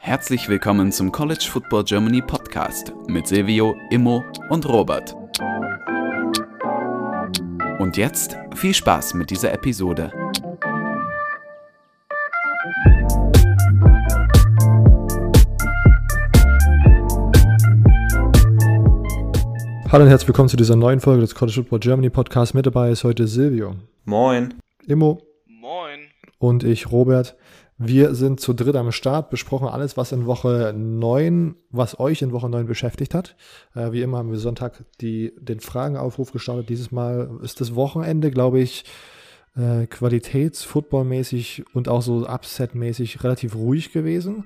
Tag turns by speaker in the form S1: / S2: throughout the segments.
S1: Herzlich willkommen zum College Football Germany Podcast mit Silvio, Immo und Robert. Und jetzt viel Spaß mit dieser Episode.
S2: Hallo und herzlich willkommen zu dieser neuen Folge des College Football Germany Podcast. Mit dabei ist heute Silvio.
S3: Moin.
S2: Immo. Und ich, Robert. Wir sind zu dritt am Start, besprochen alles, was in Woche 9, was euch in Woche 9 beschäftigt hat. Äh, wie immer haben wir Sonntag die, den Fragenaufruf gestartet. Dieses Mal ist das Wochenende, glaube ich, äh, qualitäts-footballmäßig und auch so upset-mäßig relativ ruhig gewesen.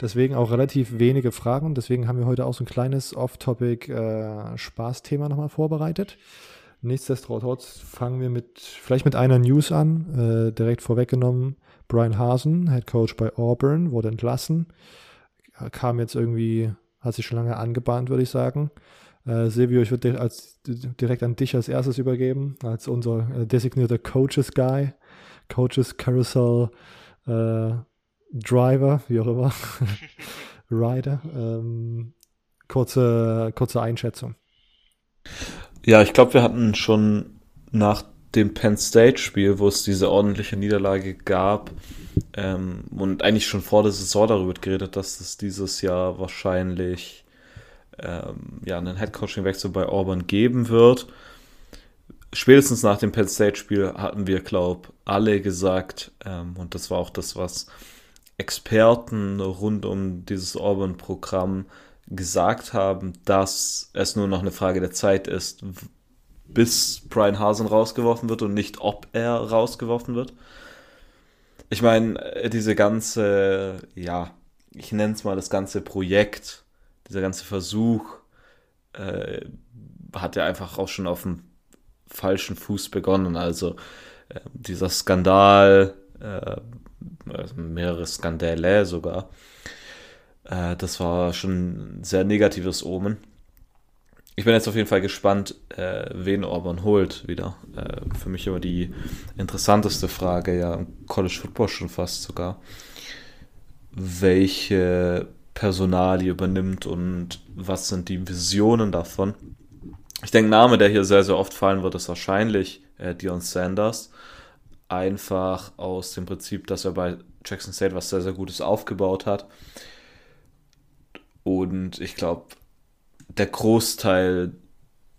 S2: Deswegen auch relativ wenige Fragen. Deswegen haben wir heute auch so ein kleines Off-Topic äh, nochmal vorbereitet. Nichtsdestotrotz fangen wir mit, vielleicht mit einer News an, äh, direkt vorweggenommen. Brian Hasen, Head Coach bei Auburn, wurde entlassen. Kam jetzt irgendwie, hat sich schon lange angebahnt, würde ich sagen. Äh, Silvio, ich würde direkt an dich als erstes übergeben, als unser äh, designierter Coaches Guy, Coaches Carousel äh, Driver, wie auch immer, Rider. Ähm, kurze, kurze Einschätzung.
S3: Ja, ich glaube, wir hatten schon nach dem Penn State-Spiel, wo es diese ordentliche Niederlage gab ähm, und eigentlich schon vor der Saison darüber geredet, dass es dieses Jahr wahrscheinlich ähm, ja, einen Headcoaching-Wechsel bei Auburn geben wird. Spätestens nach dem Penn State-Spiel hatten wir, glaube alle gesagt, ähm, und das war auch das, was Experten rund um dieses Auburn-Programm gesagt haben, dass es nur noch eine Frage der Zeit ist, bis Brian Hasen rausgeworfen wird und nicht ob er rausgeworfen wird. Ich meine, äh, diese ganze, ja, ich nenne es mal das ganze Projekt, dieser ganze Versuch, äh, hat ja einfach auch schon auf dem falschen Fuß begonnen. Also äh, dieser Skandal, äh, also mehrere Skandale sogar. Äh, das war schon ein sehr negatives Omen. Ich bin jetzt auf jeden Fall gespannt, äh, wen Orban holt wieder. Äh, für mich immer die interessanteste Frage, ja, im College Football schon fast sogar. Welche Personalie übernimmt und was sind die Visionen davon? Ich denke, Name, der hier sehr, sehr oft fallen wird, ist wahrscheinlich äh, Dion Sanders einfach aus dem Prinzip, dass er bei Jackson State was sehr, sehr Gutes aufgebaut hat. Und ich glaube, der Großteil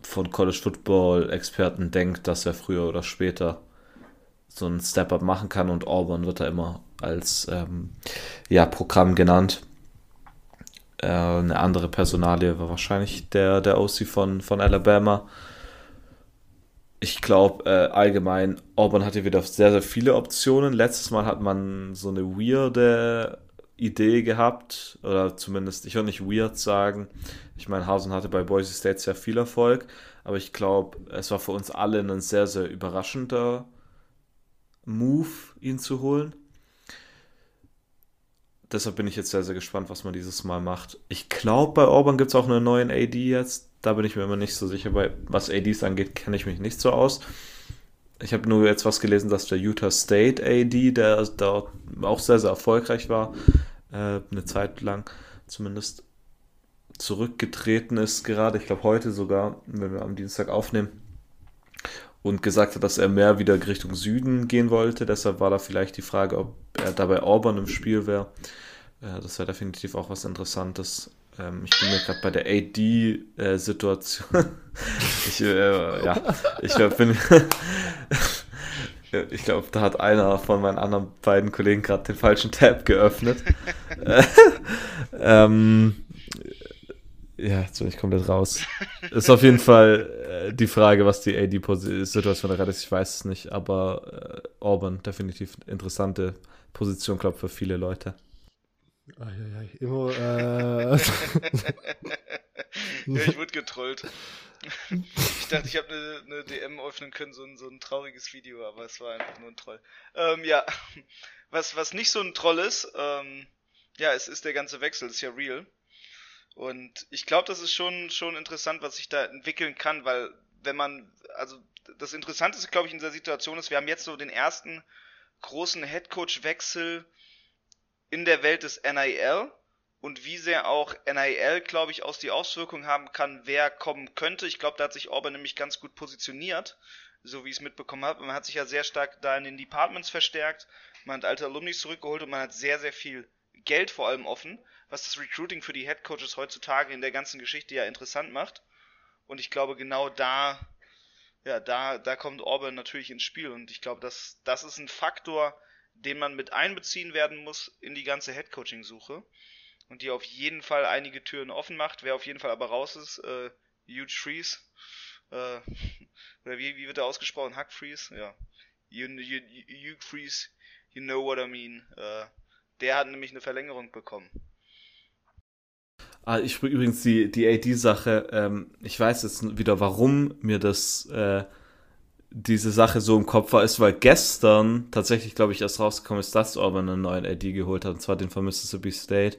S3: von College Football Experten denkt, dass er früher oder später so einen Step-Up machen kann und Auburn wird da immer als ähm, ja, Programm genannt. Äh, eine andere Personalie war wahrscheinlich der, der OC von, von Alabama ich glaube äh, allgemein, Auburn hatte wieder sehr, sehr viele Optionen. Letztes Mal hat man so eine weirde Idee gehabt, oder zumindest, ich würde nicht weird sagen. Ich meine, Hausen hatte bei Boise State sehr viel Erfolg, aber ich glaube, es war für uns alle ein sehr, sehr überraschender Move, ihn zu holen. Deshalb bin ich jetzt sehr, sehr gespannt, was man dieses Mal macht. Ich glaube, bei Auburn gibt es auch einen neuen AD jetzt. Da bin ich mir immer nicht so sicher. Bei was ADs angeht, kenne ich mich nicht so aus. Ich habe nur jetzt was gelesen, dass der Utah State AD, der dort auch sehr, sehr erfolgreich war, äh, eine Zeit lang zumindest zurückgetreten ist, gerade, ich glaube heute sogar, wenn wir am Dienstag aufnehmen, und gesagt hat, dass er mehr wieder Richtung Süden gehen wollte. Deshalb war da vielleicht die Frage, ob er dabei Auburn im Spiel wäre. Äh, das wäre definitiv auch was Interessantes. Ähm, ich bin mir gerade bei der AD-Situation. Äh, ich, äh, ja, ich bin. ich glaube, da hat einer von meinen anderen beiden Kollegen gerade den falschen Tab geöffnet. ähm, ja, jetzt bin ich komplett raus. Ist auf jeden Fall äh, die Frage, was die AD-Situation da ist. Ich weiß es nicht, aber äh, Auburn definitiv interessante Position, glaube ich, für viele Leute.
S2: Eieiei, immer, äh... ja,
S4: ich wurde getrollt. Ich dachte, ich habe eine, eine, DM öffnen können, so ein, so ein trauriges Video, aber es war einfach nur ein Troll. Ähm, ja, was, was nicht so ein Troll ist, ähm, ja, es ist der ganze Wechsel, ist ja real. Und ich glaube, das ist schon, schon interessant, was sich da entwickeln kann, weil wenn man, also das Interessanteste, glaube ich, in dieser Situation ist, wir haben jetzt so den ersten großen Headcoach-Wechsel in der Welt des NIL und wie sehr auch NIL, glaube ich, aus die Auswirkungen haben kann, wer kommen könnte. Ich glaube, da hat sich Auburn nämlich ganz gut positioniert, so wie ich es mitbekommen habe. Man hat sich ja sehr stark da in den Departments verstärkt, man hat alte Alumni zurückgeholt und man hat sehr, sehr viel Geld vor allem offen, was das Recruiting für die Headcoaches heutzutage in der ganzen Geschichte ja interessant macht. Und ich glaube, genau da, ja, da, da kommt Auburn natürlich ins Spiel. Und ich glaube, das, das ist ein Faktor, den man mit einbeziehen werden muss in die ganze Headcoaching-Suche und die auf jeden Fall einige Türen offen macht. Wer auf jeden Fall aber raus ist, äh, Huge Freeze, äh, oder wie, wie wird er ausgesprochen? Hack Freeze? Ja. You, you, Huge Freeze, you know what I mean. Äh, der hat nämlich eine Verlängerung bekommen.
S3: Ah, ich übrigens die, die AD-Sache, ähm, ich weiß jetzt wieder, warum mir das äh, diese Sache so im Kopf war, ist, weil gestern tatsächlich, glaube ich, erst rausgekommen ist, dass Auburn einen neuen AD geholt hat, und zwar den von Mississippi State,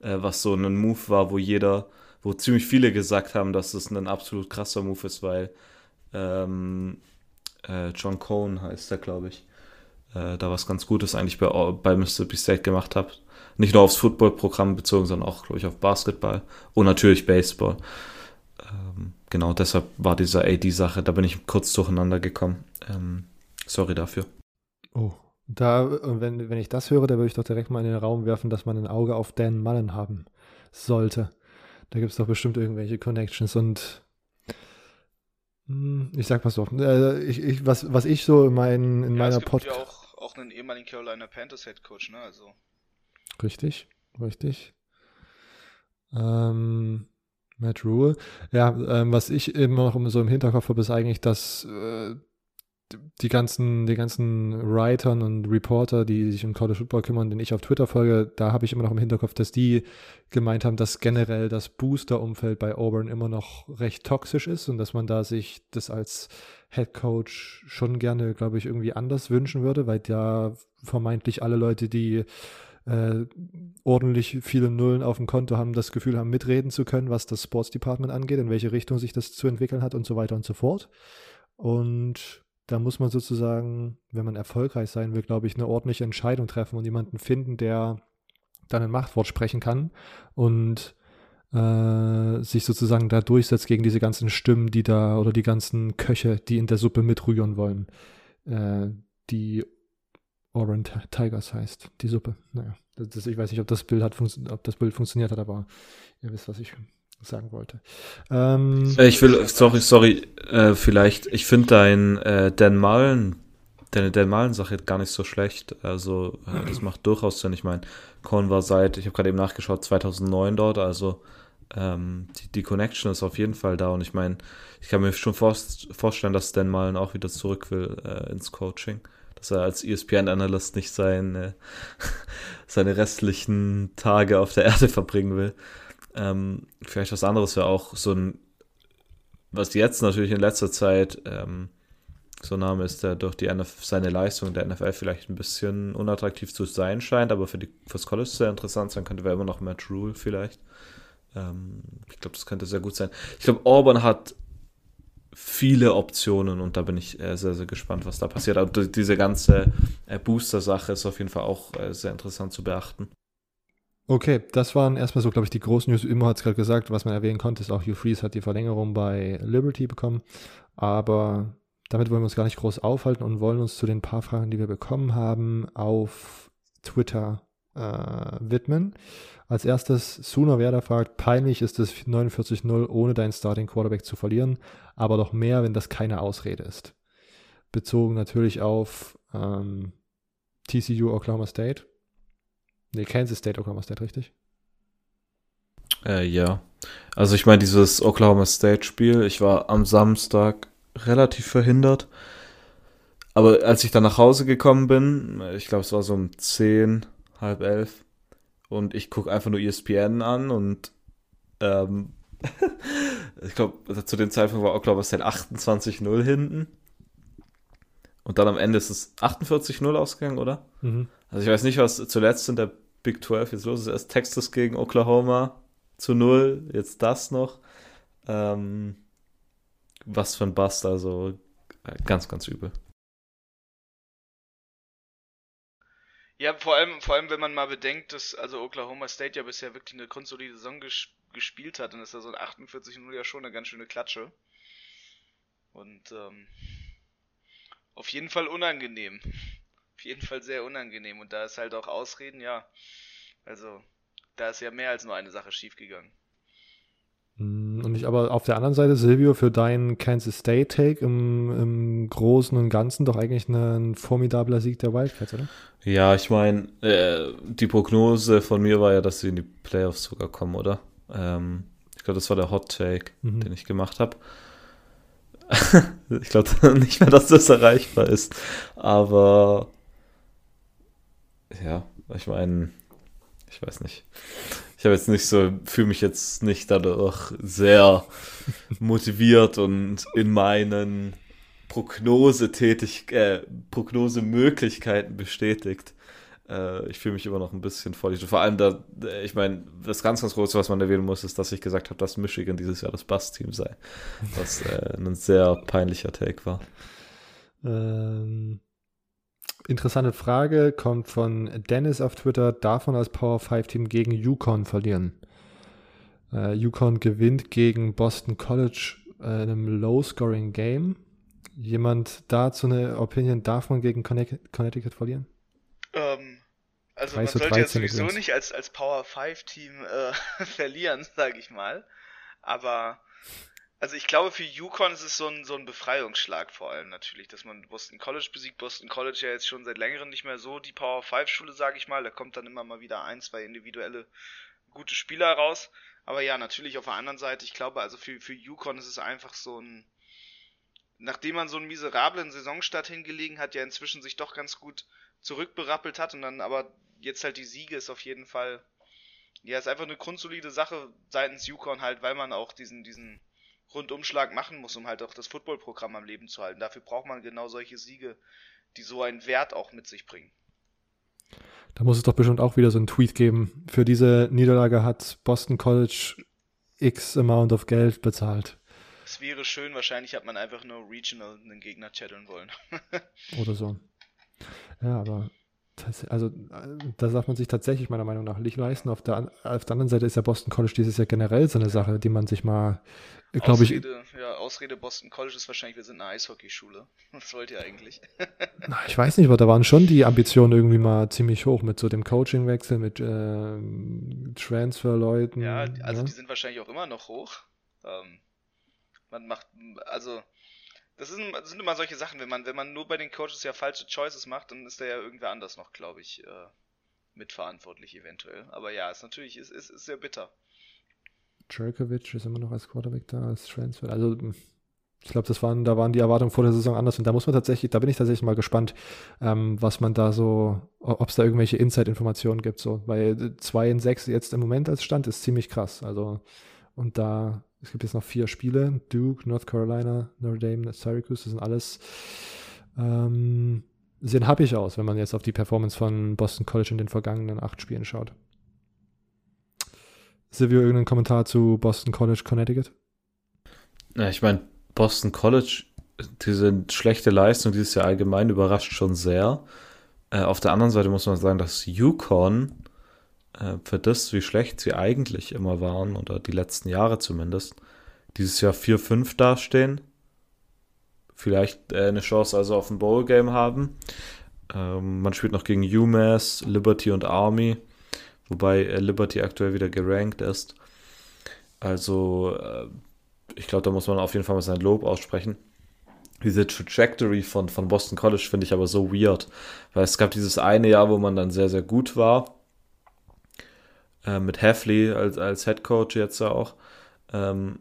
S3: äh, was so ein Move war, wo jeder, wo ziemlich viele gesagt haben, dass es ein absolut krasser Move ist, weil ähm, äh, John Cohn heißt der, glaube ich, äh, da was ganz Gutes eigentlich bei, bei Mississippi State gemacht hat. Nicht nur aufs Footballprogramm bezogen, sondern auch, glaube ich, auf Basketball und natürlich Baseball. Ähm, genau, deshalb war diese AD-Sache, da bin ich kurz durcheinander gekommen. Ähm, sorry dafür.
S2: Oh, da, wenn, wenn ich das höre, da würde ich doch direkt mal in den Raum werfen, dass man ein Auge auf Dan Mullen haben sollte. Da gibt es doch bestimmt irgendwelche Connections und hm, ich sag mal so, äh, ich, ich, was, was ich so in, mein, in ja, meiner Podcast.
S4: Ja auch, auch einen ehemaligen Carolina Panthers Head Coach, ne? Also.
S2: Richtig, richtig. Ähm, Matt Rule. Ja, ähm, was ich immer noch so im Hinterkopf habe, ist eigentlich, dass äh, die ganzen, die ganzen Writern und Reporter, die sich um College Football kümmern, den ich auf Twitter folge, da habe ich immer noch im Hinterkopf, dass die gemeint haben, dass generell das Booster-Umfeld bei Auburn immer noch recht toxisch ist und dass man da sich das als Head Coach schon gerne, glaube ich, irgendwie anders wünschen würde, weil da vermeintlich alle Leute, die äh, ordentlich viele Nullen auf dem Konto haben, das Gefühl haben, mitreden zu können, was das Sports Department angeht, in welche Richtung sich das zu entwickeln hat und so weiter und so fort. Und da muss man sozusagen, wenn man erfolgreich sein will, glaube ich, eine ordentliche Entscheidung treffen und jemanden finden, der dann ein Machtwort sprechen kann und äh, sich sozusagen da durchsetzt gegen diese ganzen Stimmen, die da oder die ganzen Köche, die in der Suppe mitrühren wollen, äh, die Orange Tigers heißt, die Suppe. Naja, das, ich weiß nicht, ob das Bild hat, ob das Bild funktioniert hat, aber ihr wisst, was ich sagen wollte.
S3: Ähm, äh, ich will, sorry, sorry, äh, vielleicht, ich finde dein äh, Dan Malen, deine Dan Malen Sache gar nicht so schlecht. Also äh, das macht durchaus Sinn. Ich meine, Korn war seit, ich habe gerade eben nachgeschaut, 2009 dort, also ähm, die, die Connection ist auf jeden Fall da und ich meine, ich kann mir schon vor, vorstellen, dass Dan Malen auch wieder zurück will äh, ins Coaching dass er als ESPN-Analyst nicht seine, seine restlichen Tage auf der Erde verbringen will. Ähm, vielleicht was anderes wäre auch so ein, was jetzt natürlich in letzter Zeit ähm, so ein Name ist, der durch die NF seine Leistung der NFL vielleicht ein bisschen unattraktiv zu sein scheint, aber für fürs College sehr interessant sein könnte, wäre immer noch Matt Rule vielleicht. Ähm, ich glaube, das könnte sehr gut sein. Ich glaube, Auburn hat viele Optionen und da bin ich äh, sehr, sehr gespannt, was da passiert. Aber diese ganze äh, Booster-Sache ist auf jeden Fall auch äh, sehr interessant zu beachten.
S2: Okay, das waren erstmal so, glaube ich, die großen News. Immer hat es gerade gesagt, was man erwähnen konnte, ist auch Hugh Freeze hat die Verlängerung bei Liberty bekommen. Aber damit wollen wir uns gar nicht groß aufhalten und wollen uns zu den paar Fragen, die wir bekommen haben, auf Twitter äh, widmen. Als erstes, Suna Werder fragt, peinlich ist es 49-0 ohne deinen Starting Quarterback zu verlieren, aber doch mehr, wenn das keine Ausrede ist. Bezogen natürlich auf ähm, TCU Oklahoma State. Nee, Kansas State Oklahoma State, richtig?
S3: Äh, ja. Also ich meine, dieses Oklahoma State Spiel, ich war am Samstag relativ verhindert. Aber als ich dann nach Hause gekommen bin, ich glaube, es war so um 10, halb elf. Und ich gucke einfach nur ESPN an und ähm, ich glaube, zu dem Zeitpunkt war Oklahoma State 28-0 hinten. Und dann am Ende ist es 48-0 ausgegangen, oder? Mhm. Also ich weiß nicht, was zuletzt in der Big 12 jetzt los ist. Erst Texas gegen Oklahoma zu 0, jetzt das noch. Ähm, was für ein Bust, also äh, ganz, ganz übel.
S4: Ja, vor allem, vor allem, wenn man mal bedenkt, dass also Oklahoma State ja bisher wirklich eine grundsolide Saison ges gespielt hat, dann ist da so ein 48-0 ja schon eine ganz schöne Klatsche. Und ähm, auf jeden Fall unangenehm. Auf jeden Fall sehr unangenehm. Und da ist halt auch Ausreden, ja. Also, da ist ja mehr als nur eine Sache schiefgegangen.
S2: Mm, und ich aber auf der anderen Seite, Silvio, für deinen Kansas State-Take im, im Großen und Ganzen doch eigentlich ein formidabler Sieg der Wildcats, oder?
S3: Ja, ich meine, äh, die Prognose von mir war ja, dass sie in die Playoffs sogar kommen, oder? Ähm, ich glaube, das war der Hot Take, mhm. den ich gemacht habe. ich glaube nicht mehr, dass das erreichbar ist. Aber ja, ich meine, ich weiß nicht ich habe jetzt nicht so, fühle mich jetzt nicht dadurch sehr motiviert und in meinen Prognose-tätig, äh, Prognosemöglichkeiten bestätigt. Äh, ich fühle mich immer noch ein bisschen voll. Vor allem da, äh, ich meine, das ganz, ganz Große, was man erwähnen muss, ist, dass ich gesagt habe, dass Michigan dieses Jahr das Bass-Team sei. Was äh, ein sehr peinlicher Take war.
S2: Ähm, Interessante Frage kommt von Dennis auf Twitter. Darf man als Power 5 Team gegen Yukon verlieren? Äh, Yukon gewinnt gegen Boston College äh, in einem Low-Scoring Game. Jemand dazu eine Opinion, darf man gegen Connecticut verlieren?
S4: Ähm, also man sollte ja sowieso nicht als, als Power 5 Team äh, verlieren, sage ich mal. Aber also ich glaube, für Yukon ist es so ein, so ein Befreiungsschlag vor allem natürlich, dass man Boston College besiegt. Boston College ja jetzt schon seit längerem nicht mehr so die Power 5 Schule, sage ich mal. Da kommt dann immer mal wieder ein, zwei individuelle gute Spieler raus. Aber ja, natürlich auf der anderen Seite, ich glaube, also für, für Yukon ist es einfach so ein, nachdem man so einen miserablen Saisonstart hingelegen hat, ja inzwischen sich doch ganz gut zurückberappelt hat und dann aber jetzt halt die Siege ist auf jeden Fall, ja, ist einfach eine grundsolide Sache seitens Yukon halt, weil man auch diesen, diesen, Rundumschlag machen muss, um halt auch das Footballprogramm am Leben zu halten. Dafür braucht man genau solche Siege, die so einen Wert auch mit sich bringen.
S2: Da muss es doch bestimmt auch wieder so einen Tweet geben. Für diese Niederlage hat Boston College X Amount of Geld bezahlt.
S4: Es wäre schön, wahrscheinlich hat man einfach nur Regional einen Gegner chatteln wollen.
S2: Oder so. Ja, aber also da darf man sich tatsächlich meiner Meinung nach nicht leisten. Auf der, auf der anderen Seite ist ja Boston College dieses Jahr generell so eine Sache, die man sich mal, glaube ich.
S4: Ja, Ausrede Boston College ist wahrscheinlich, wir sind eine Eishockeyschule. Was wollt ihr eigentlich?
S2: Na, ich weiß nicht, aber da waren schon die Ambitionen irgendwie mal ziemlich hoch mit so dem Coachingwechsel, mit äh, Transferleuten.
S4: Ja, also ja? die sind wahrscheinlich auch immer noch hoch. Ähm, man macht, also das, ist, das, sind immer solche Sachen, wenn man, wenn man nur bei den Coaches ja falsche Choices macht, dann ist da ja irgendwer anders noch, glaube ich, äh, mitverantwortlich eventuell. Aber ja, ist natürlich, ist, ist, ist sehr bitter.
S2: Jerkovic ist immer noch als Quarterback da, als Transfer. Also ich glaube, waren, da waren die Erwartungen vor der Saison anders und da muss man tatsächlich, da bin ich tatsächlich mal gespannt, ähm, was man da so, ob es da irgendwelche Inside-Informationen gibt, so, weil 2 in 6 jetzt im Moment als Stand ist ziemlich krass. Also, und da es gibt jetzt noch vier Spiele. Duke, North Carolina, Notre Dame, Syracuse. Das sind alles ähm, sehen happig aus, wenn man jetzt auf die Performance von Boston College in den vergangenen acht Spielen schaut. Silvio, irgendeinen Kommentar zu Boston College, Connecticut?
S3: Ja, ich meine, Boston College, diese schlechte Leistung dieses Jahr allgemein überrascht schon sehr. Äh, auf der anderen Seite muss man sagen, dass Yukon für das, wie schlecht sie eigentlich immer waren, oder die letzten Jahre zumindest, dieses Jahr 4-5 dastehen. Vielleicht äh, eine Chance also auf ein Bowl-Game haben. Ähm, man spielt noch gegen UMass, Liberty und Army, wobei äh, Liberty aktuell wieder gerankt ist. Also, äh, ich glaube, da muss man auf jeden Fall mal sein Lob aussprechen diese Trajectory von, von Boston College finde ich aber so weird, weil es gab dieses eine Jahr, wo man dann sehr, sehr gut war äh, mit Heffley als, als Head Coach jetzt auch. Ähm,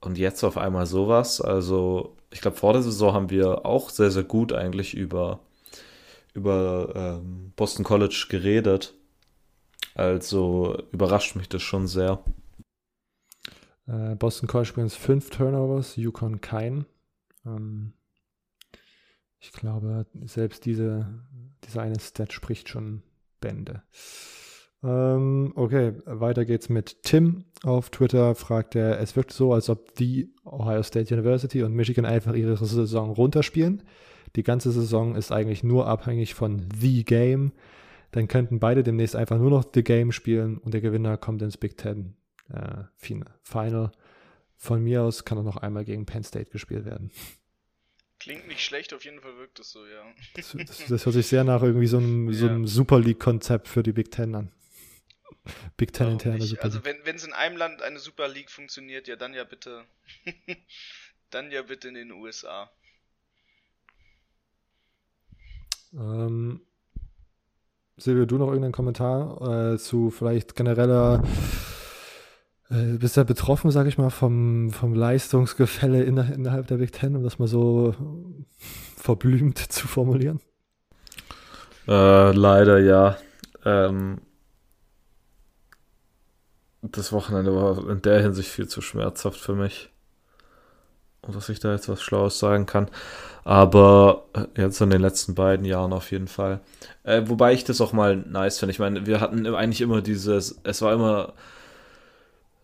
S3: und jetzt auf einmal sowas. Also, ich glaube, vor der Saison haben wir auch sehr, sehr gut eigentlich über, über ähm, Boston College geredet. Also überrascht mich das schon sehr.
S2: Äh, Boston College übrigens fünf Turnovers, Yukon kein. Ähm, ich glaube, selbst diese, dieser eine Stat spricht schon Bände. Ähm, okay, weiter geht's mit Tim. Auf Twitter fragt er, es wirkt so, als ob die Ohio State University und Michigan einfach ihre Saison runterspielen. Die ganze Saison ist eigentlich nur abhängig von The Game. dann könnten beide demnächst einfach nur noch The Game spielen und der Gewinner kommt ins Big Ten äh, Final. Von mir aus kann er noch einmal gegen Penn State gespielt werden.
S4: Klingt nicht schlecht, auf jeden Fall wirkt es so, ja.
S2: Das, das, das hört sich sehr nach irgendwie so einem, ja. so einem Super League-Konzept für die Big Ten an. Big Ten interne
S4: Super Also wenn es in einem Land eine Super League funktioniert, ja dann ja bitte. dann ja bitte in den USA.
S2: Ähm, Silvio, du noch irgendeinen Kommentar äh, zu vielleicht genereller äh, bist ja betroffen, sag ich mal, vom, vom Leistungsgefälle in, innerhalb der Big Ten, um das mal so verblümt zu formulieren?
S3: Äh, leider ja. Ähm, das Wochenende war in der Hinsicht viel zu schmerzhaft für mich. Und dass ich da jetzt was Schlaues sagen kann. Aber äh, jetzt in den letzten beiden Jahren auf jeden Fall. Äh, wobei ich das auch mal nice finde. Ich meine, wir hatten eigentlich immer dieses, es war immer,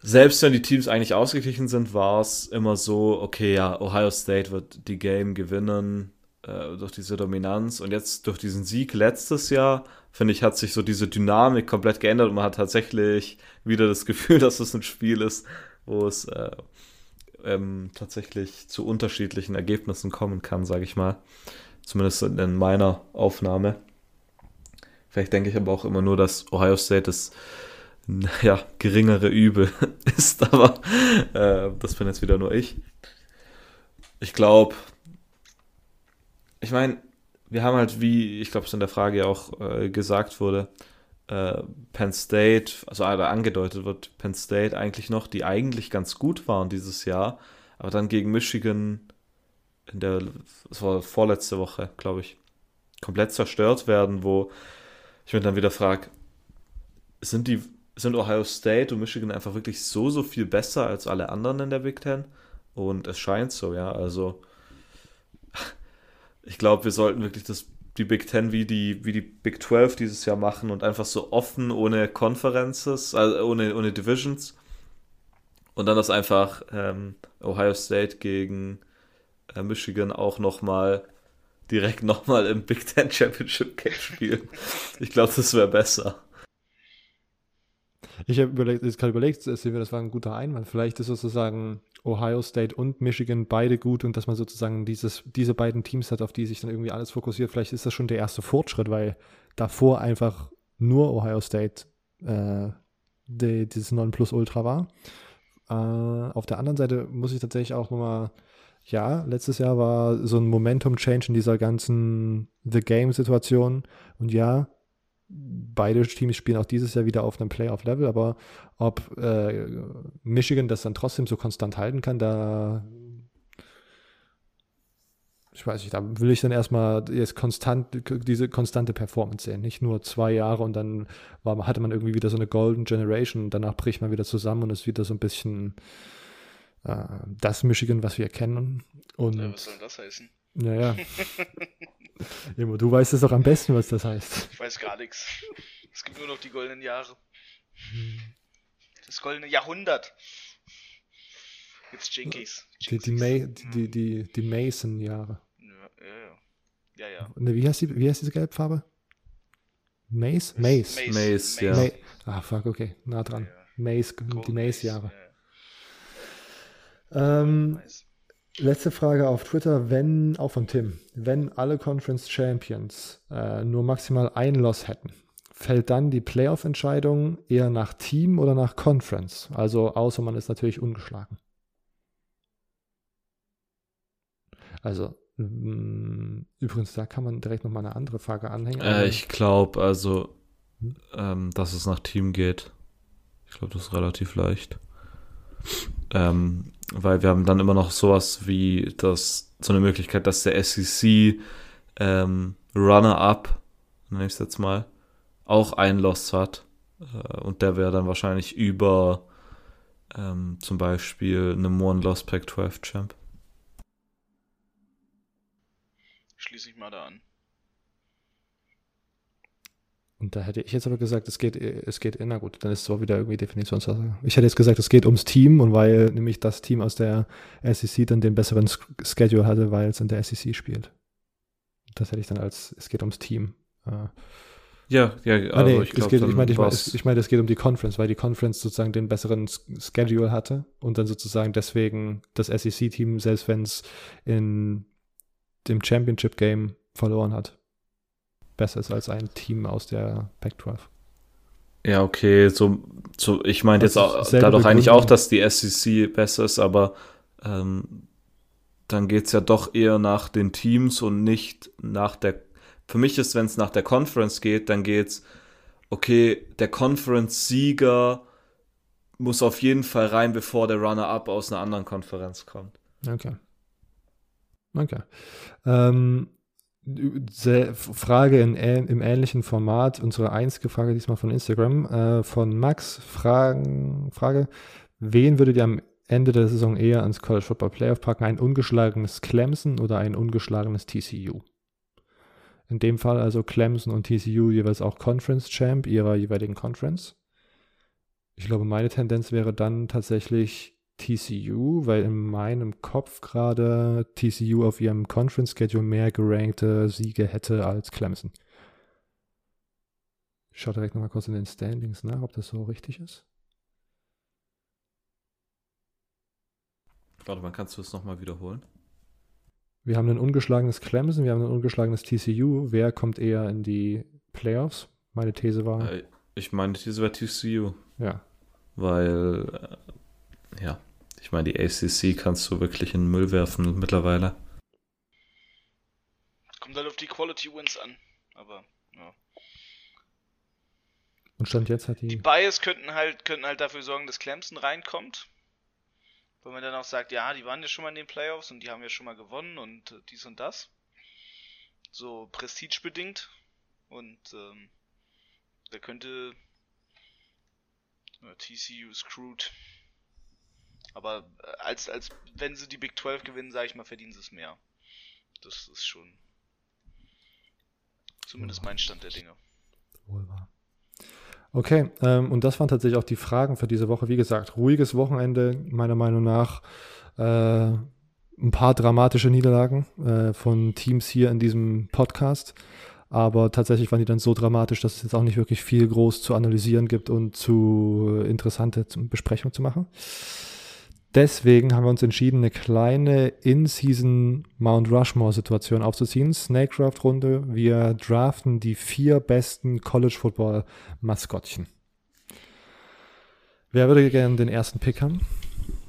S3: selbst wenn die Teams eigentlich ausgeglichen sind, war es immer so, okay, ja, Ohio State wird die Game gewinnen äh, durch diese Dominanz. Und jetzt durch diesen Sieg letztes Jahr, finde ich, hat sich so diese Dynamik komplett geändert und man hat tatsächlich wieder das Gefühl, dass es ein Spiel ist, wo es äh, ähm, tatsächlich zu unterschiedlichen Ergebnissen kommen kann, sage ich mal. Zumindest in meiner Aufnahme. Vielleicht denke ich aber auch immer nur, dass Ohio State das ja, geringere Übel ist, aber äh, das bin jetzt wieder nur ich. Ich glaube, ich meine, wir haben halt, wie ich glaube, es in der Frage ja auch äh, gesagt wurde, äh, Penn State, also angedeutet wird, Penn State eigentlich noch, die eigentlich ganz gut waren dieses Jahr, aber dann gegen Michigan in der, das war vorletzte Woche, glaube ich, komplett zerstört werden, wo ich mir dann wieder frage, sind die, sind Ohio State und Michigan einfach wirklich so, so viel besser als alle anderen in der Big Ten? Und es scheint so, ja, also ich glaube, wir sollten wirklich das die Big Ten wie die, wie die Big 12 dieses Jahr machen und einfach so offen, ohne Conferences, also ohne, ohne Divisions. Und dann das einfach ähm, Ohio State gegen äh, Michigan auch nochmal direkt nochmal im Big Ten Championship Game spielen. ich glaube, das wäre besser.
S2: Ich habe überlegt, jetzt gerade überlegt, das war ein guter Einwand. Vielleicht ist sozusagen Ohio State und Michigan beide gut und dass man sozusagen dieses, diese beiden Teams hat, auf die sich dann irgendwie alles fokussiert. Vielleicht ist das schon der erste Fortschritt, weil davor einfach nur Ohio State äh, die, dieses Nonplusultra war. Äh, auf der anderen Seite muss ich tatsächlich auch nochmal, ja, letztes Jahr war so ein Momentum-Change in dieser ganzen The Game-Situation und ja, beide Teams spielen auch dieses Jahr wieder auf einem Playoff-Level, aber ob äh, Michigan das dann trotzdem so konstant halten kann, da ich weiß nicht, da will ich dann erstmal jetzt konstant, diese konstante Performance sehen. Nicht nur zwei Jahre und dann war, hatte man irgendwie wieder so eine Golden Generation und danach bricht man wieder zusammen und ist wieder so ein bisschen äh, das Michigan, was wir kennen. Und,
S4: ja, was soll das heißen?
S2: Naja. Emo, du weißt es doch am besten, was das heißt.
S4: Ich weiß gar nichts. Es gibt nur noch die goldenen Jahre. Das goldene Jahrhundert. Gibt's Jinkies.
S2: Die, die, May, die, die, die Mason-Jahre.
S4: Ja, ja, ja. ja, ja.
S2: Ne, wie, heißt die, wie heißt diese Gelbfarbe? Mace? Mace.
S3: Mace, Mace ja. Ma
S2: ah, fuck, okay. Nah dran. Ja. Mace, die Mace-Jahre. Ja. Ähm, nice. Letzte Frage auf Twitter, wenn, auch von Tim, wenn alle Conference Champions äh, nur maximal ein Loss hätten, fällt dann die Playoff-Entscheidung eher nach Team oder nach Conference? Also außer man ist natürlich ungeschlagen. Also mm, übrigens, da kann man direkt nochmal eine andere Frage anhängen.
S3: Äh, ich glaube also, hm? ähm, dass es nach Team geht. Ich glaube, das ist relativ leicht. Ähm, weil wir haben dann immer noch sowas wie das, so eine Möglichkeit, dass der SEC ähm, Runner-Up, nenne ich es jetzt mal, auch ein Loss hat. Äh, und der wäre dann wahrscheinlich über ähm, zum Beispiel einem One-Loss Pac-12 Champ.
S4: Schließe ich mal da an.
S2: Und da hätte ich jetzt aber gesagt, es geht, es geht, na gut, dann ist es zwar wieder irgendwie Definitionssache. Ich hätte jetzt gesagt, es geht ums Team und weil nämlich das Team aus der SEC dann den besseren Schedule hatte, weil es in der SEC spielt. Das hätte ich dann als, es geht ums Team. Äh,
S3: Ja, ja,
S2: ah,
S3: also
S2: nee,
S3: ich glaube,
S2: ich meine, ich meine, ich meine, es geht um die Conference, weil die Conference sozusagen den besseren Schedule hatte und dann sozusagen deswegen das SEC-Team, selbst wenn es in dem Championship-Game verloren hat, besser ist als ein Team aus der Pac-12.
S3: Ja, okay, so, so ich meine jetzt auch, dadurch eigentlich auch, dass die SEC besser ist, aber ähm, dann geht's ja doch eher nach den Teams und nicht nach der. Für mich ist, wenn es nach der Conference geht, dann geht's, okay, der Conference-Sieger muss auf jeden Fall rein, bevor der Runner-up aus einer anderen Konferenz kommt.
S2: Okay. Okay. Ähm, Frage in, im ähnlichen Format, unsere einzige Frage diesmal von Instagram, äh, von Max. Fragen, Frage, wen würdet ihr am Ende der Saison eher ans College Football Playoff packen? Ein ungeschlagenes Clemson oder ein ungeschlagenes TCU? In dem Fall also Clemson und TCU jeweils auch Conference Champ ihrer jeweiligen Conference. Ich glaube, meine Tendenz wäre dann tatsächlich TCU, weil in meinem Kopf gerade TCU auf ihrem Conference Schedule mehr gerankte Siege hätte als Clemson. Ich schaue direkt nochmal kurz in den Standings nach, ob das so richtig ist.
S3: Warte mal, kannst du es nochmal wiederholen?
S2: Wir haben ein ungeschlagenes Clemson, wir haben ein ungeschlagenes TCU. Wer kommt eher in die Playoffs? Meine These war,
S3: Äh, Ich meine, diese wäre TCU,
S2: ja.
S3: weil, äh, ja, ich meine, die ACC kannst du wirklich in den Müll werfen mittlerweile.
S4: Kommt halt auf die Quality Wins an. Aber, ja.
S2: Und Stand jetzt hat
S4: Die
S2: die.
S4: Bias könnten halt, könnten halt dafür sorgen, dass Clemson reinkommt. Weil man dann auch sagt, ja, die waren ja schon mal in den Playoffs und die haben ja schon mal gewonnen und äh, dies und das. So prestigebedingt. Und ähm, da könnte TCU screwed. Aber äh, als, als wenn sie die Big 12 gewinnen, sage ich mal, verdienen sie es mehr. Das ist schon zumindest mein Stand der Dinge.
S2: Wohl wahr. Okay, ähm, und das waren tatsächlich auch die Fragen für diese Woche. Wie gesagt, ruhiges Wochenende, meiner Meinung nach. Äh, ein paar dramatische Niederlagen äh, von Teams hier in diesem Podcast. Aber tatsächlich waren die dann so dramatisch, dass es jetzt auch nicht wirklich viel groß zu analysieren gibt und zu interessante zum- Besprechung zu machen. Deswegen haben wir uns entschieden, eine kleine In-Season Mount Rushmore-Situation aufzuziehen. Snakecraft-Runde. Wir draften die vier besten College-Football-Maskottchen. Wer würde gerne den ersten Pick haben?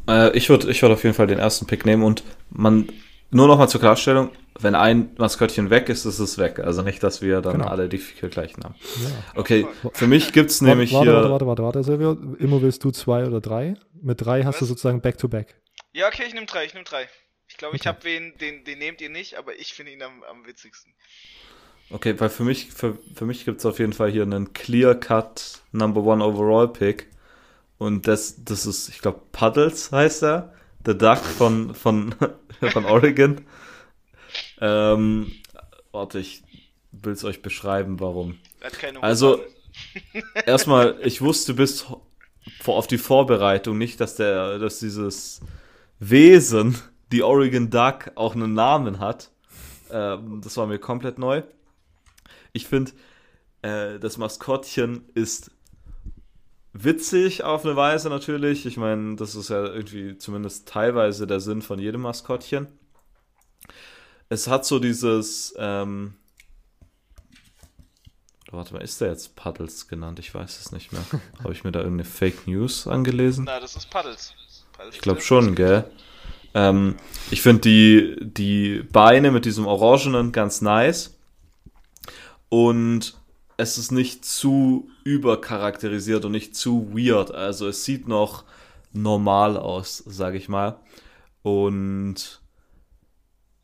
S3: Äh, ich würde ich würd auf jeden Fall den ersten Pick nehmen und man, nur nochmal zur Klarstellung, wenn ein Maskottchen weg ist, ist es weg. Also nicht, dass wir dann
S2: Genau.
S3: alle die vier gleichen haben.
S2: Ja.
S3: Okay, für mich gibt's nämlich
S2: warte,
S3: hier.
S2: warte, warte, warte, warte, Silvio. Immer willst du zwei oder drei? Mit drei hast du
S4: Was?
S2: sozusagen Back-to-Back.
S4: Ja, okay, ich nehme drei, ich nehme drei. Ich glaube, ich
S2: Okay.
S4: habe wen, den, den nehmt ihr nicht, aber ich finde ihn am, am witzigsten.
S3: Okay, weil für mich, für, für mich gibt's auf jeden Fall hier einen Clear-Cut Number One Overall Pick. Und das, das ist, ich glaube, Puddles heißt er. The Duck von, von, von Oregon. Ähm, warte, ich will's euch beschreiben, warum. Also- Erstmal, ich wusste bis vor, auf die Vorbereitung nicht, dass der, dass dieses Wesen, die Oregon Duck, auch einen Namen hat. Ähm, das war mir komplett neu. Ich finde, äh, das Maskottchen ist witzig auf eine Weise natürlich. Ich meine, das ist ja irgendwie zumindest teilweise der Sinn von jedem Maskottchen. Es hat so dieses, ähm, Warte mal, ist der jetzt Puddles genannt? Ich weiß es nicht mehr. Habe ich mir da irgendeine Fake News angelesen?
S4: Na, das ist Puddles. Puddles
S3: Ich glaube schon, gell? Ähm, ich finde die, die Beine mit diesem Orangenen ganz nice. Und es ist nicht zu übercharakterisiert und nicht zu weird. Also es sieht noch normal aus, sage ich mal. Und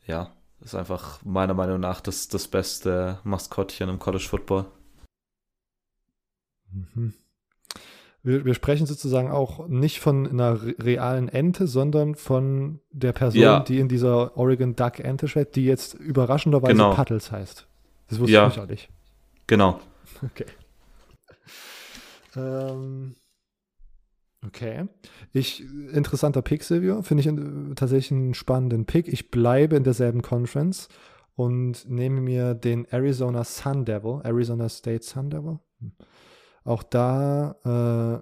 S3: ja, ist einfach meiner Meinung nach das, das beste Maskottchen im College Football.
S2: Mhm. Wir, wir sprechen sozusagen auch nicht von einer re- realen Ente, sondern von der Person,
S3: Ja.
S2: die in dieser Oregon Duck Ente steht, die jetzt überraschenderweise
S3: Genau.
S2: Puddles heißt. Das wusste
S3: Ja.
S2: ich auch nicht.
S3: Genau.
S2: Okay. Ähm, okay. Ich, interessanter Pick, Silvio. Finde ich äh, tatsächlich einen spannenden Pick. Ich bleibe in derselben Conference und nehme mir den Arizona Sun Devil, Arizona State Sun Devil. Hm. Auch da, äh,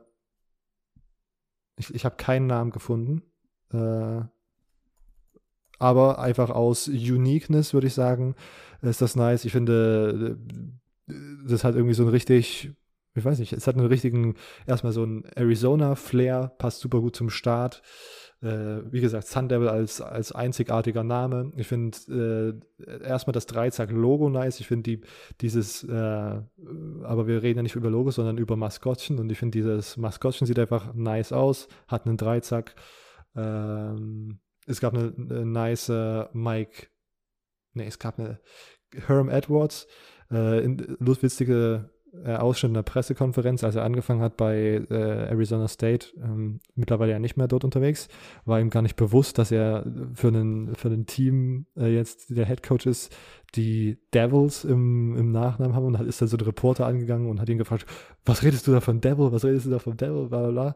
S2: ich, ich habe keinen Namen gefunden. Äh, aber einfach aus Uniqueness würde ich sagen, ist das nice. Ich finde, das hat irgendwie so ein richtig, ich weiß nicht, es hat einen richtigen, erstmal so ein Arizona-Flair, passt super gut zum Start. Äh, wie gesagt, Sun Devil als, als einzigartiger Name. Ich finde äh, erstmal das Dreizack-Logo nice. Ich finde die, dieses, äh, aber wir reden ja nicht über Logos, sondern über Maskottchen. Und ich finde dieses Maskottchen sieht einfach nice aus, hat einen Dreizack. Ähm, es gab eine, eine nice Mike, nee, es gab eine Herm Edwards, äh, lustige äh, Ausschnitt einer Pressekonferenz, als er angefangen hat bei äh, Arizona State, ähm, mittlerweile ja nicht mehr dort unterwegs, war ihm gar nicht bewusst, dass er für ein für einen Team äh, jetzt der Head Coach ist, die Devils im, im Nachnamen haben und hat, ist dann so ein Reporter angegangen und hat ihn gefragt, was redest du da von Devil, was redest du da von Devil, bla bla bla.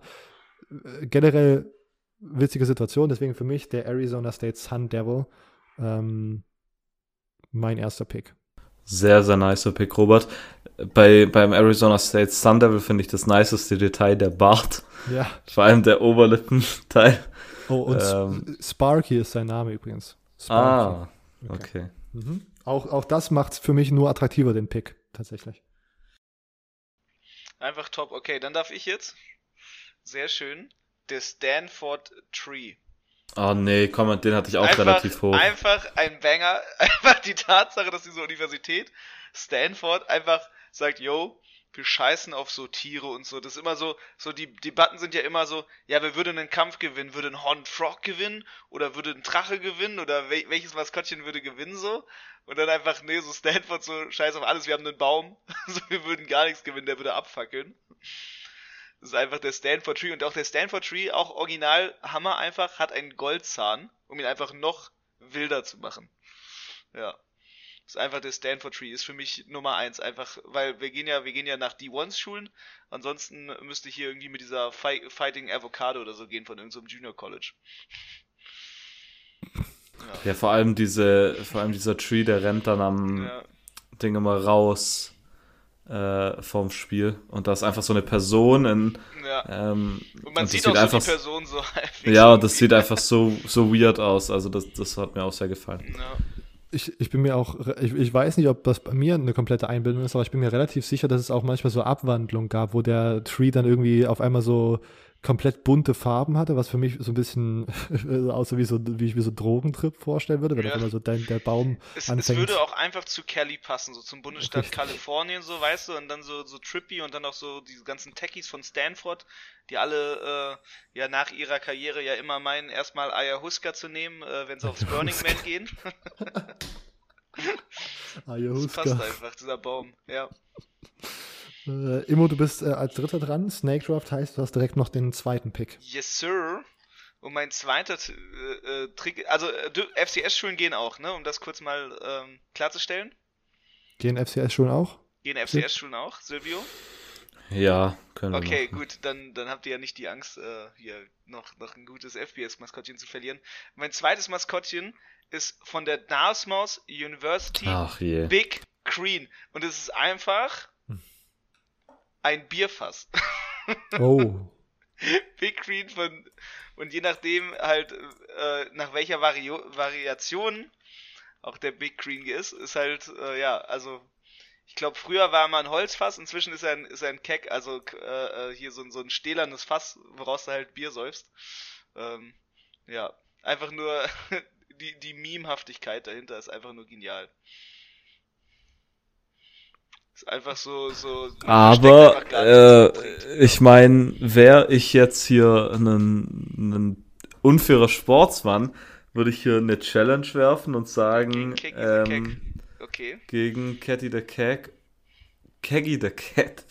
S2: Äh, generell witzige Situation, deswegen für mich der Arizona State Sun Devil ähm, mein erster Pick.
S3: Sehr, sehr nicer Pick, Robert. Bei, beim Arizona State Sun Devil finde ich das niceste Detail der Bart.
S2: Ja.
S3: Vor allem der Oberlippenteil.
S2: Oh, und ähm, Sparky ist sein Name übrigens.
S3: Sparky. Ah, okay. okay.
S2: Mhm. Auch, auch das macht für mich nur attraktiver, den Pick, tatsächlich.
S4: Einfach top. Okay, dann darf ich jetzt. Sehr schön. Der Stanford Tree.
S3: Oh nee, komm, den hatte ich auch
S4: einfach,
S3: relativ hoch.
S4: Einfach ein Banger. Einfach die Tatsache, dass diese Universität Stanford einfach sagt, yo, wir scheißen auf so Tiere und so. Das ist immer so, so die Debatten sind ja immer so, ja, wer würde einen Kampf gewinnen? Würde ein Horned Frog gewinnen? Oder würde ein Drache gewinnen? Oder wel welches Maskottchen würde gewinnen so? Und dann einfach, nee, so Stanford so, scheiß auf alles, wir haben einen Baum. so, wir würden gar nichts gewinnen, der würde abfackeln. Das ist einfach der Stanford Tree und auch der Stanford Tree, auch original Hammer einfach, hat einen Goldzahn, um ihn einfach noch wilder zu machen. Ja. Das ist einfach der Stanford Tree, ist für mich Nummer eins, einfach, weil wir gehen ja, wir gehen ja nach D1s Schulen, ansonsten müsste ich hier irgendwie mit dieser Fight, Fighting Avocado oder so gehen von irgendeinem so Junior College.
S3: Ja. ja. vor allem diese, vor allem dieser Tree, der rennt dann am ja. Ding immer raus äh, vom Spiel. Und da ist einfach so eine Person in.
S4: Ja. Ähm, und man und sieht auch so einfach, die Person so
S3: Ja, und das sieht einfach so, so weird aus. Also das, das hat mir auch sehr gefallen.
S2: Ja. Ich, ich bin mir auch, ich, ich weiß nicht, ob das bei mir eine komplette Einbildung ist, aber ich bin mir relativ sicher, dass es auch manchmal so Abwandlungen gab, wo der Tree dann irgendwie auf einmal so komplett bunte Farben hatte, was für mich so ein bisschen außer wie so wie ich mir so Drogentrip vorstellen würde, wenn ja. immer so dein, der Baum
S4: es, anfängt. Es würde auch einfach zu Kelly passen, so zum Bundesstaat Richtig. Kalifornien, so weißt du, und dann so so trippy und dann auch so diese ganzen Techies von Stanford, die alle äh, ja nach ihrer Karriere ja immer meinen, erstmal Ayahuasca zu nehmen, äh, wenn sie aufs Burning Man gehen.
S2: Ayahuasca.
S4: Das passt einfach, dieser Baum, ja.
S2: Äh, Immo, du bist äh, als Dritter dran. Snake Draft heißt, du hast direkt noch den zweiten Pick.
S4: Yes, sir. Und mein zweiter äh, äh Trick, also äh, FCS-Schulen gehen auch, ne? Um das kurz mal ähm, klarzustellen.
S2: Gehen FCS-Schulen auch?
S4: Gehen FCS-Schulen auch, Silvio?
S3: Ja, können wir.
S4: Okay, machen. gut, dann, dann habt ihr ja nicht die Angst, äh, hier noch, noch ein gutes FBS-Maskottchen zu verlieren. Mein zweites Maskottchen ist von der Dartmouth University
S3: Ach je.
S4: Big Green. Und es ist einfach ein Bierfass.
S2: Oh.
S4: Big Green von und je nachdem halt äh, nach welcher Vari Variation auch der Big Green ist, ist halt äh, ja, also ich glaube früher war mal ein Holzfass, inzwischen ist er ein, ist er ein Keck, also äh, äh, hier so, so ein stählernes Fass, woraus du halt Bier säufst. Ähm, ja, einfach nur die, die Memehaftigkeit dahinter ist einfach nur genial. Ist einfach so, so.
S3: Aber äh, ich meine, wäre ich jetzt hier ein unfairer Sportsmann, würde ich hier eine Challenge werfen und sagen, gegen, ähm,
S4: okay.
S3: gegen Catty the Keg, Keggy the Cat.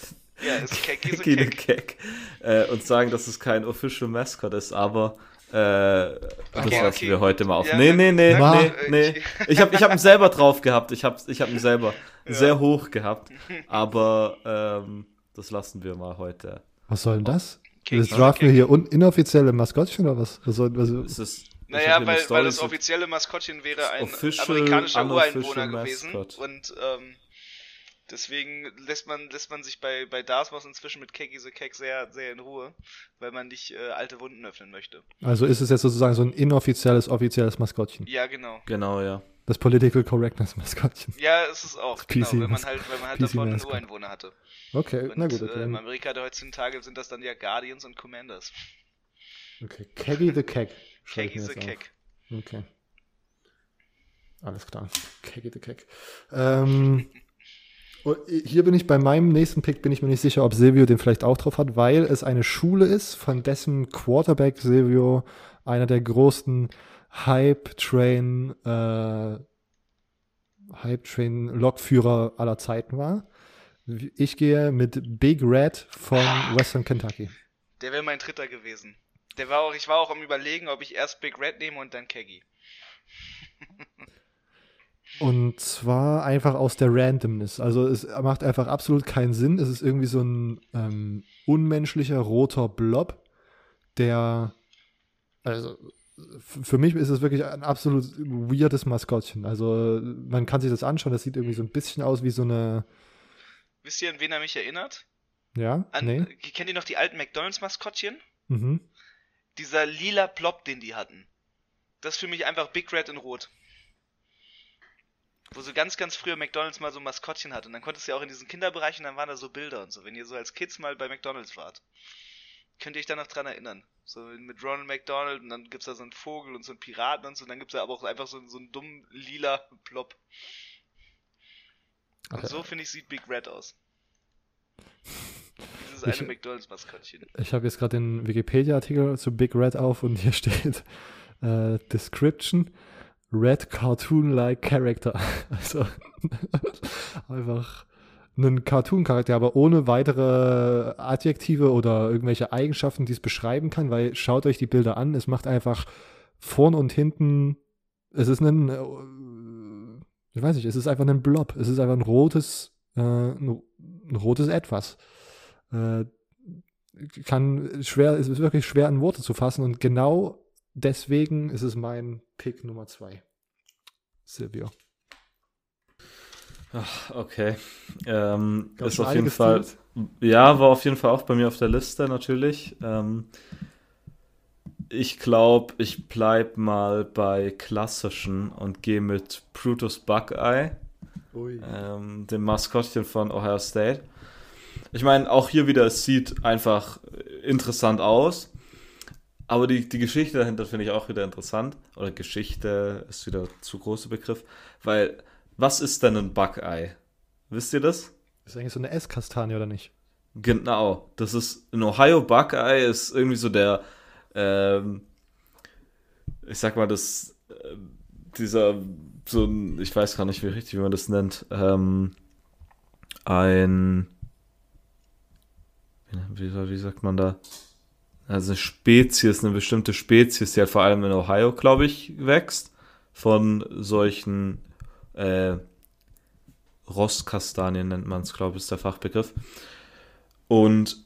S4: Ja, Keggy the Keg.
S3: Äh, und sagen, dass es kein Official Mascot ist, aber äh, das okay, lassen okay. wir heute mal auf. Ja, nee, nee, nee, nee, nee. Ich habe ich hab ihn selber drauf gehabt. Ich habe ich hab ihn selber ja. sehr hoch gehabt. Aber ähm, das lassen wir mal heute.
S2: Was soll denn das? King das draften wir hier un inoffizielle Maskottchen oder was? was, soll, was
S3: ist,
S4: Naja, weil, weil das offizielle Maskottchen wäre ein amerikanischer Ureinwohner gewesen. Und ähm, deswegen lässt man, lässt man sich bei, bei Darthmos inzwischen mit Keggy the Keg sehr, sehr in Ruhe, weil man nicht äh, alte Wunden öffnen möchte.
S2: Also ist es jetzt sozusagen so ein inoffizielles, offizielles Maskottchen.
S4: Ja, genau.
S3: Genau, ja.
S2: Das Political Correctness Maskottchen.
S4: Ja, ist es auch. Das genau, wenn man halt, wenn man halt davon einen Ureinwohner hatte.
S2: Okay,
S4: und, na gut. Okay. Äh, in Amerika heutzutage sind das dann ja Guardians und Commanders.
S2: Okay, Keggy the Keg.
S4: Keggy the Keg.
S2: Okay. Alles klar. Keggy the Keg. Ähm, hier bin ich bei meinem nächsten Pick, bin ich mir nicht sicher, ob Silvio den vielleicht auch drauf hat, weil es eine Schule ist, von dessen Quarterback Silvio einer der großen Hype-Train, äh, Hype-Train-Lokführer aller Zeiten war. Ich gehe mit Big Red von Western Kentucky.
S4: Der wäre mein dritter gewesen. Der war auch, ich war auch am überlegen, ob ich erst Big Red nehme und dann Keggy.
S2: und zwar einfach aus der Randomness. Also es macht einfach absolut keinen Sinn. Es ist irgendwie so ein ähm, unmenschlicher roter Blob, der also für mich ist es wirklich ein absolut weirdes Maskottchen. Also man kann sich das anschauen, das sieht irgendwie so ein bisschen aus wie so eine.
S4: Wisst ihr, an wen er mich erinnert?
S2: Ja.
S4: An, nee. Kennt ihr noch die alten McDonalds-Maskottchen? Mhm. Dieser lila Plop, den die hatten. Das ist für mich einfach Big Red in Rot. Wo so ganz, ganz früher McDonalds mal so ein Maskottchen hatte. Und dann konntest du ja auch in diesen Kinderbereichen, dann waren da so Bilder und so, wenn ihr so als Kids mal bei McDonalds wart. Könnt ihr euch da noch dran erinnern? So mit Ronald McDonald und dann gibt's da so einen Vogel und so einen Piraten und so, und dann gibt's da aber auch einfach so, so einen dummen lila Plop. Und okay. so finde ich sieht Big Red aus. Dieses eine ich, McDonalds-Maskottchen.
S2: Ich habe jetzt gerade den Wikipedia-Artikel zu Big Red auf und hier steht äh, Description Red Cartoon-like Character. Also einfach einen Cartoon-Charakter, aber ohne weitere Adjektive oder irgendwelche Eigenschaften, die es beschreiben kann, weil schaut euch die Bilder an, es macht einfach vorn und hinten, es ist ein, äh, ich weiß nicht, es ist einfach ein Blob, es ist einfach ein rotes, äh, ein, rotes Etwas. Äh, kann schwer, es ist wirklich schwer in Worte zu fassen und genau deswegen ist es mein Pick Nummer zwei. Silvio.
S3: Ach, okay. Ähm, ist auf jeden Fall. Tut. Ja, war auf jeden Fall auch bei mir auf der Liste natürlich. Ähm, ich glaube, ich bleib mal bei klassischen und gehe mit Brutus Buckeye, ähm, dem Maskottchen von Ohio State. Ich meine, auch hier wieder, es sieht einfach interessant aus. Aber die, die Geschichte dahinter finde ich auch wieder interessant. Oder Geschichte ist wieder zu großer Begriff. Weil was ist denn ein Buckeye? Wisst ihr das?
S2: Ist eigentlich so eine Esskastanie, oder nicht?
S3: Genau. Das ist ein Ohio Buckeye ist irgendwie so der, ähm, ich sag mal, das, äh, dieser, so ein, ich weiß gar nicht, wie richtig wie man das nennt, ähm, ein, wie, wie sagt man da? Also Spezies, eine bestimmte Spezies, die halt vor allem in Ohio, glaube ich, wächst, von solchen äh, Rostkastanien nennt man es, glaube ich, ist der Fachbegriff. Und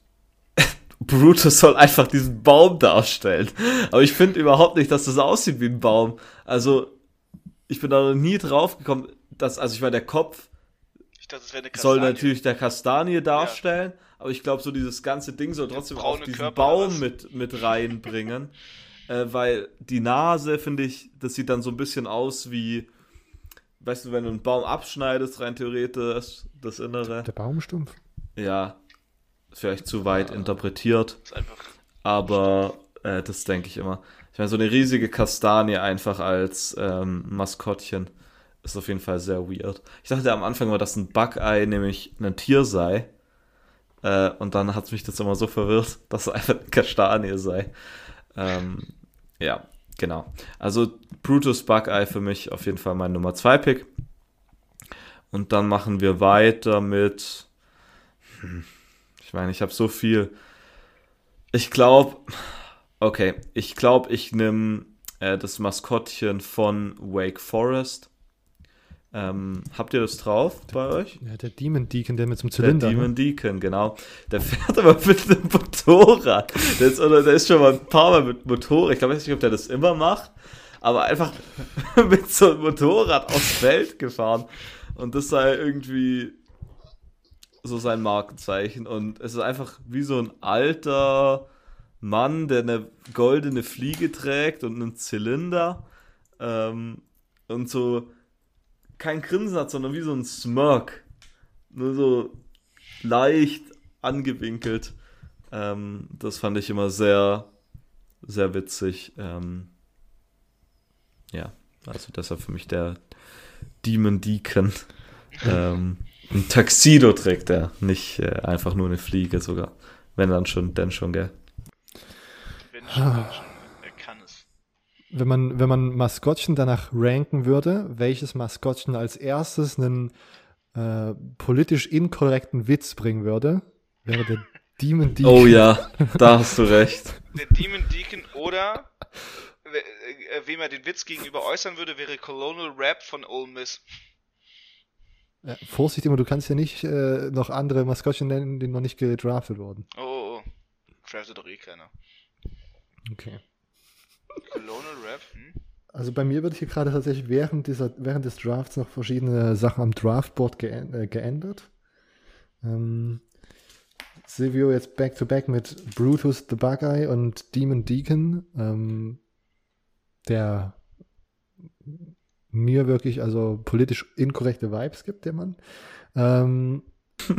S3: Brutus soll einfach diesen Baum darstellen. Aber ich finde überhaupt nicht, dass das aussieht wie ein Baum. Also, ich bin da noch nie drauf gekommen, dass, also ich meine, der Kopf dachte, soll natürlich der Kastanie darstellen, ja. aber ich glaube, so dieses ganze Ding soll trotzdem auch diesen Körper Baum mit, mit reinbringen. äh, weil die Nase, finde ich, das sieht dann so ein bisschen aus wie, weißt du, wenn du einen Baum abschneidest, rein theoretisch, das Innere.
S2: Der Baumstumpf?
S3: Ja, vielleicht zu weit ja. interpretiert. Aber äh, das denke ich immer. Ich meine, so eine riesige Kastanie einfach als ähm, Maskottchen ist auf jeden Fall sehr weird. Ich dachte am Anfang mal, dass ein Buckeye nämlich ein Tier sei. Äh, und dann hat mich das immer so verwirrt, dass es einfach eine Kastanie sei. Ähm, ja, Genau. Also Brutus Buckeye für mich auf jeden Fall mein Nummer 2 Pick. Und dann machen wir weiter mit. Hm, ich meine, ich habe so viel. Ich glaube. Okay, ich glaube, ich nehme äh, das Maskottchen von Wake Forest. Ähm, habt ihr das drauf bei euch?
S2: Ja, der Demon Deacon, der mit so einem Zylinder.
S3: Der Demon ne? Deacon, genau. Der fährt aber mit einem Motorrad. Der ist, oder, der ist schon mal ein paar Mal mit Motorrad. Ich glaube nicht, ob der das immer macht, aber einfach mit so einem Motorrad aufs Feld gefahren. Und das sei irgendwie so sein Markenzeichen. Und es ist einfach wie so ein alter Mann, der eine goldene Fliege trägt und einen Zylinder. Ähm, und so kein Grinsen hat, sondern wie so ein Smirk. Nur so leicht angewinkelt. Ähm, das fand ich immer sehr, sehr witzig. Ähm, ja, also deshalb für mich der Demon Deacon. ähm, ein Taxido trägt er, nicht äh, einfach nur eine Fliege sogar. Wenn dann schon, denn schon, gell?
S4: Wenn schon, dann schon.
S2: Wenn man, wenn man Maskottchen danach ranken würde, welches Maskottchen als erstes einen äh, politisch inkorrekten Witz bringen würde, wäre der Demon Deacon.
S3: Oh ja, da hast du recht.
S4: Der Demon Deacon oder we- äh, wem er den Witz gegenüber äußern würde, wäre Colonel Rap von Ole Miss.
S2: Ja, Vorsicht immer, du kannst ja nicht äh, noch andere Maskottchen nennen, die noch nicht gedraftet wurden.
S4: Oh, oh, oh. Draftet doch eh keiner.
S2: Okay.
S4: Colonel Rap, hm?
S2: Also bei mir wird hier gerade tatsächlich während, dieser, während des Drafts noch verschiedene Sachen am Draftboard äh, geändert. Ähm, Silvio jetzt back-to-back mit Brutus the Bugeye und Demon Deacon, ähm, der mir wirklich also politisch inkorrekte Vibes gibt, der Mann. Ähm,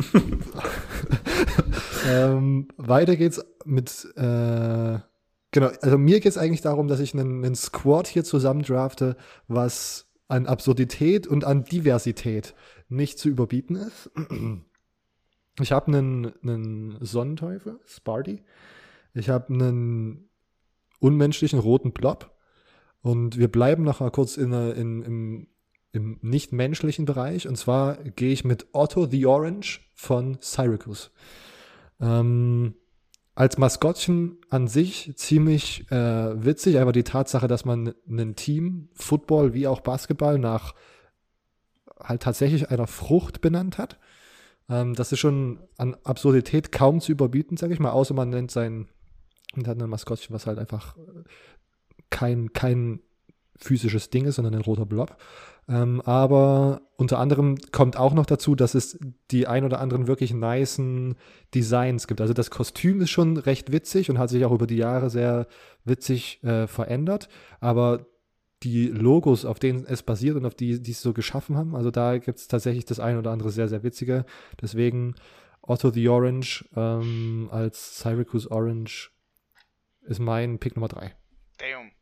S2: ähm, weiter geht's mit äh, Genau, also mir geht es eigentlich darum, dass ich einen, einen Squad hier zusammen drafte, was an Absurdität und an Diversität nicht zu überbieten ist. Ich habe einen, einen Sonnenteufel, Sparty. Ich habe einen unmenschlichen roten Blob. Und wir bleiben noch mal kurz in, in, im, im nicht-menschlichen Bereich. Und zwar gehe ich mit Otto the Orange von Syracuse. Ähm, als Maskottchen an sich ziemlich äh, witzig, aber die Tatsache, dass man ein Team, Football wie auch Basketball, nach halt tatsächlich einer Frucht benannt hat, ähm, das ist schon an Absurdität kaum zu überbieten, sage ich mal, außer man nennt sein, und hat ein Maskottchen, was halt einfach äh, kein, kein physisches Ding ist, sondern ein roter Blob. Ähm, aber unter anderem kommt auch noch dazu, dass es die ein oder anderen wirklich nicen Designs gibt. Also das Kostüm ist schon recht witzig und hat sich auch über die Jahre sehr witzig äh, verändert. Aber die Logos, auf denen es basiert und auf die, die es so geschaffen haben, also da gibt es tatsächlich das ein oder andere sehr, sehr witzige. Deswegen Otto the Orange ähm, als Syracuse Orange ist mein Pick Nummer drei.
S4: Damn.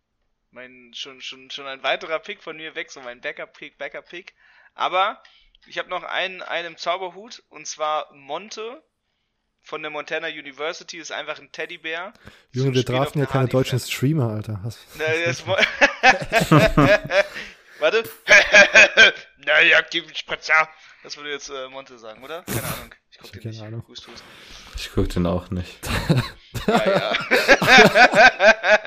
S4: Mein, schon, schon, schon ein weiterer Pick von mir weg, so mein Backup-Pick, Backup-Pick. Aber ich habe noch einen, einen Zauberhut und zwar Monte von der Montana University ist einfach ein Teddybär.
S2: Junge, wir draften ja keine deutschen. Streamer, Alter. Hast,
S4: Warte. naja, gib Spritzer. Das würde jetzt äh, Monte sagen, oder? Keine Ahnung. Ich guck den
S2: Keine
S4: nicht.
S2: Ahnung.
S3: Ich gucke den auch nicht.
S4: Ja, ja.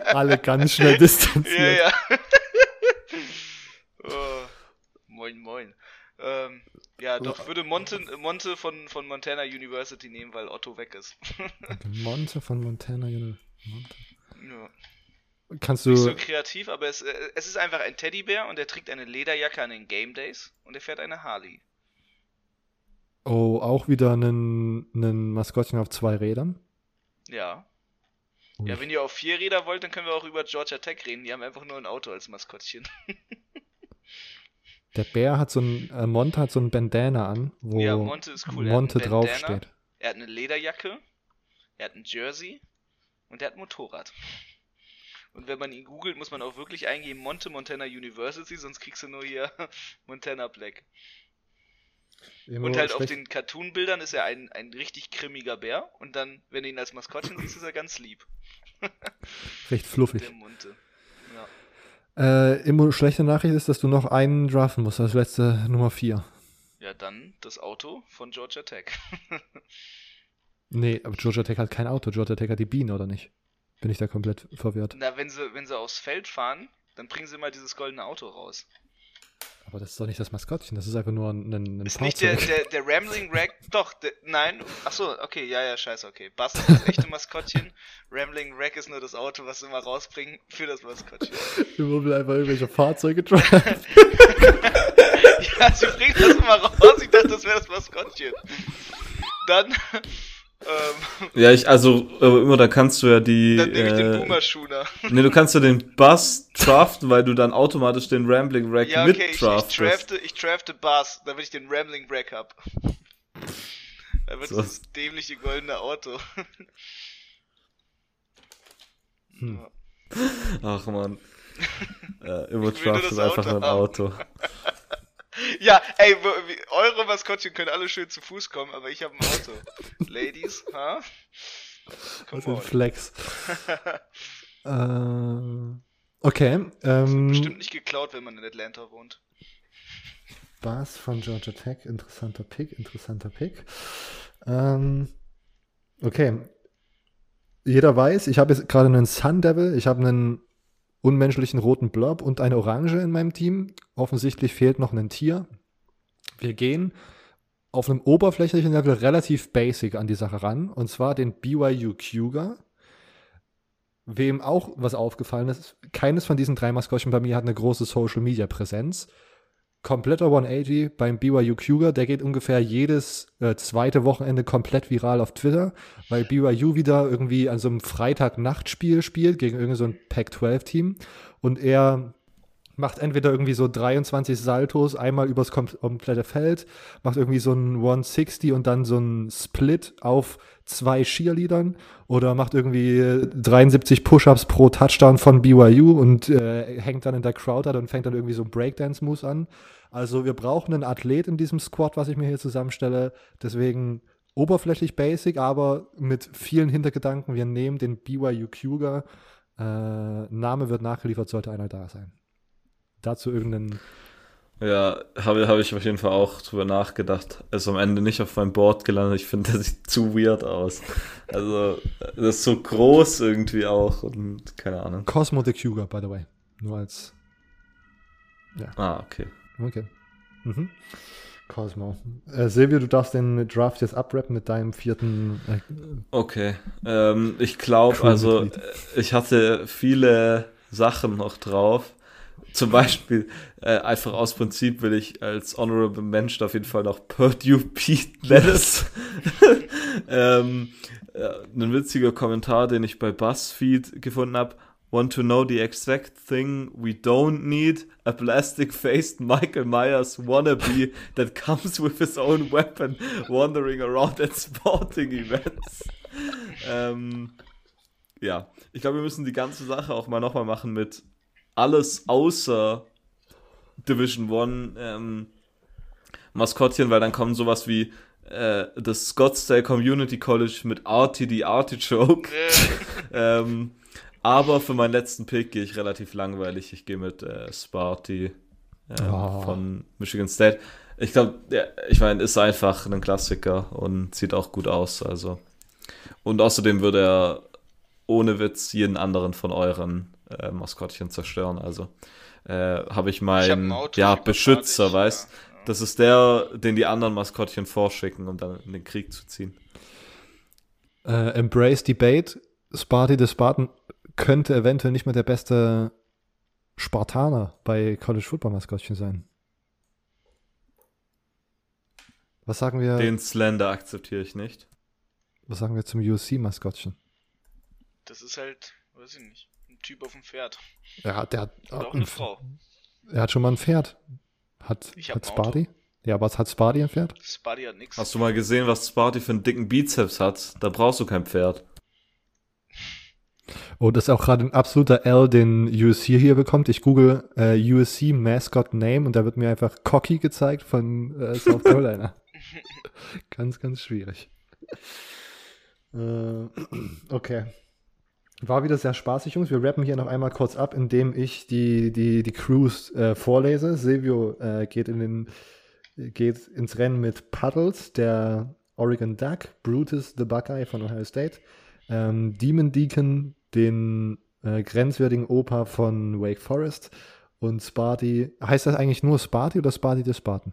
S2: alle ganz schnell distanziert.
S4: ja, ja. oh, moin, moin. Ähm, ja, doch, würde Monte, Monte von, von Montana University nehmen, weil Otto weg ist.
S2: Monte von Montana Uni- Monte.
S4: ja.
S2: Kannst
S4: Nicht
S2: du.
S4: so kreativ, aber es, äh, es ist einfach ein Teddybär und er trägt eine Lederjacke an den Game Days und er fährt eine Harley.
S2: Oh, auch wieder einen, einen Maskottchen auf zwei Rädern.
S4: Ja. Ja, wenn ihr auf vier Räder wollt, dann können wir auch über Georgia Tech reden. Die haben einfach nur ein Auto als Maskottchen.
S2: Der Bär hat so ein, äh, Monte hat so ein Bandana an, wo
S4: Ja, Monte ist cool. Er
S2: Monte
S4: Bandana.
S2: draufsteht.
S4: Er hat eine Lederjacke, er hat ein Jersey und er hat ein Motorrad. Und wenn man ihn googelt, muss man auch wirklich eingeben Monte Montana University, sonst kriegst du nur hier Montana Black.
S2: Immer
S4: Und halt auf
S2: schlecht-
S4: den Cartoon-Bildern ist er ein, ein richtig grimmiger Bär. Und dann, wenn du ihn als Maskottchen siehst, ist er ganz lieb.
S2: recht fluffig.
S4: Ja.
S2: Äh, immer schlechte Nachricht ist, dass du noch einen draften musst, als letzte Nummer vier.
S4: ja, dann das Auto von Georgia Tech.
S2: Nee, aber Georgia Tech hat kein Auto. Georgia Tech hat die Biene, oder nicht? Bin ich da komplett verwirrt.
S4: Na, wenn sie, wenn sie aufs Feld fahren, dann bringen sie mal dieses goldene Auto raus.
S2: Aber das ist doch nicht das Maskottchen, das ist einfach nur ein, ein, ein
S4: Ist nicht der,
S2: Fahrzeug.
S4: der, der Rambling Rack. Doch, der, nein. Achso, okay, ja, ja, scheiße, okay. Buzz ist das echte Maskottchen. Rambling Rack ist nur das Auto, was sie immer rausbringen für das Maskottchen.
S2: Wir will einfach irgendwelche Fahrzeuge driven.
S4: Ja, sie bringt das immer raus. Ich dachte, das wäre das Maskottchen. Dann. Ähm,
S3: Ja, ich, also, äh, immer, da kannst du ja die.
S4: dann nehme ich den
S3: äh,
S4: Boomer Schooner.
S3: Ne, du kannst ja den Bus draften, weil du dann automatisch den Rambling Rack
S4: Ja,
S3: mit
S4: okay, ich, ich
S3: draftest.
S4: drafte, ich drafte Buzz, damit ich den Rambling Rack hab. Da wird
S3: So.
S4: dieses dämliche goldene Auto.
S2: Hm.
S4: Ja.
S3: Ach man. äh, immer draftet
S4: das
S3: einfach ein. Auto.
S4: Ja, ey, eure Maskottchen können alle schön zu Fuß kommen, aber ich habe ein Auto. Ladies, ha?
S2: Was ein. Flex. äh, okay.
S4: Bestimmt
S2: Ähm,
S4: nicht geklaut, wenn man in Atlanta wohnt.
S2: Bars von Georgia Tech, interessanter Pick, interessanter Pick. Ähm, okay. Jeder weiß, ich habe jetzt gerade einen Sun Devil, ich habe einen unmenschlichen roten Blob und eine Orange in meinem Team. Offensichtlich fehlt noch ein Tier. Wir gehen auf einem oberflächlichen Level relativ basic an die Sache ran, und zwar den BYU Cougar. Wem auch was aufgefallen ist, keines von diesen drei Maskottchen bei mir hat eine große Social Media Präsenz kompletter 180 beim BYU Cougar. Der geht ungefähr jedes äh, zweite Wochenende komplett viral auf Twitter, weil BYU wieder irgendwie an so einem Freitag-Nachtspiel spielt gegen irgendein so ein Pac-12-Team und er macht entweder irgendwie so 23 Saltos einmal übers kom komplette Feld, macht irgendwie so ein 160 und dann so ein Split auf zwei Cheerleadern oder macht irgendwie 73 Push-Ups pro Touchdown von BYU und äh, hängt dann in der Crowd an und fängt dann irgendwie so Breakdance-Moves an. Also wir brauchen einen Athlet in diesem Squad, was ich mir hier zusammenstelle. Deswegen oberflächlich basic, aber mit vielen Hintergedanken. Wir nehmen den BYU Cougar. Äh, Name wird nachgeliefert, sollte einer da sein. Dazu irgendeinen
S3: Ja, habe hab ich auf jeden Fall auch drüber nachgedacht. Ist am Ende nicht auf meinem Board gelandet. Ich finde, der sieht zu weird aus. Also, das ist so groß irgendwie auch und keine Ahnung.
S2: Cosmo the Cougar, by the way. Nur als.
S3: Ah, okay.
S2: Okay. Mhm. Cosmo. Äh, Silvio, du darfst den Draft jetzt abrappen mit deinem vierten. Äh,
S3: Okay. Ähm, ich glaube, also, äh, ich hatte viele Sachen noch drauf. Zum Beispiel, äh, einfach aus Prinzip will ich als Honorable Mensch auf jeden Fall noch Purdue Pete Lettuce. ähm, äh, ein witziger Kommentar, den ich bei BuzzFeed gefunden habe. Want to know the exact thing we don't need? A plastic-faced Michael Myers wannabe that comes with his own weapon wandering around at sporting events. ähm, ja, ich glaube, wir müssen die ganze Sache auch mal nochmal machen mit alles außer Division One ähm, Maskottchen, weil dann kommen sowas wie äh, das Scottsdale Community College mit Artie the Artichoke.
S4: Äh,
S3: ähm, aber für meinen letzten Pick gehe ich relativ langweilig. Ich gehe mit äh, Sparty ähm,
S2: Oh.
S3: von Michigan State. Ich glaube, ja, ich meine, ist einfach ein Klassiker und sieht auch gut aus. Also. Und außerdem würde er ohne Witz jeden anderen von euren äh, Maskottchen zerstören. Also äh, habe ich
S4: ich hab ein
S3: meinen
S4: Auto,
S3: ja,
S4: ich
S3: Beschützer,
S4: dich.
S3: weißt
S4: Ja.
S3: Das ist der, den die anderen Maskottchen vorschicken, um dann in den Krieg zu ziehen.
S2: äh, Embrace Debate. Sparty the Spartan könnte eventuell nicht mehr der beste Spartaner bei College Football Maskottchen sein. Was sagen wir,
S3: Den Slender akzeptiere ich nicht.
S2: was sagen wir zum USC Maskottchen?
S4: Das ist halt, weiß ich nicht, Typ auf dem Pferd.
S2: Ja, der hat,
S4: Oder auch eine Frau.
S2: er hat schon mal ein Pferd. Hat,
S4: Ich
S2: hat
S4: ein Auto.
S2: Sparty? Ja, was hat Sparty ein Pferd?
S4: Spuddy hat nix.
S3: Hast du mal gesehen, was Sparty für einen dicken Bizeps hat? Da brauchst du kein Pferd.
S2: Oh, das ist auch gerade ein absoluter L, den USC hier bekommt. Ich google äh, USC Mascot Name und da wird mir einfach Cocky gezeigt von äh, South Carolina. ganz, ganz schwierig. Äh, okay. War wieder sehr spaßig, Jungs. Wir rappen hier noch einmal kurz ab, indem ich die, die, die Crews äh, vorlese. Silvio äh, geht, in den, geht ins Rennen mit Puddles, der Oregon Duck, Brutus, the Buckeye von Ohio State, ähm, Demon Deacon, den äh, grenzwertigen Opa von Wake Forest Und Sparty, heißt das eigentlich nur Sparty oder Sparty des Spartan?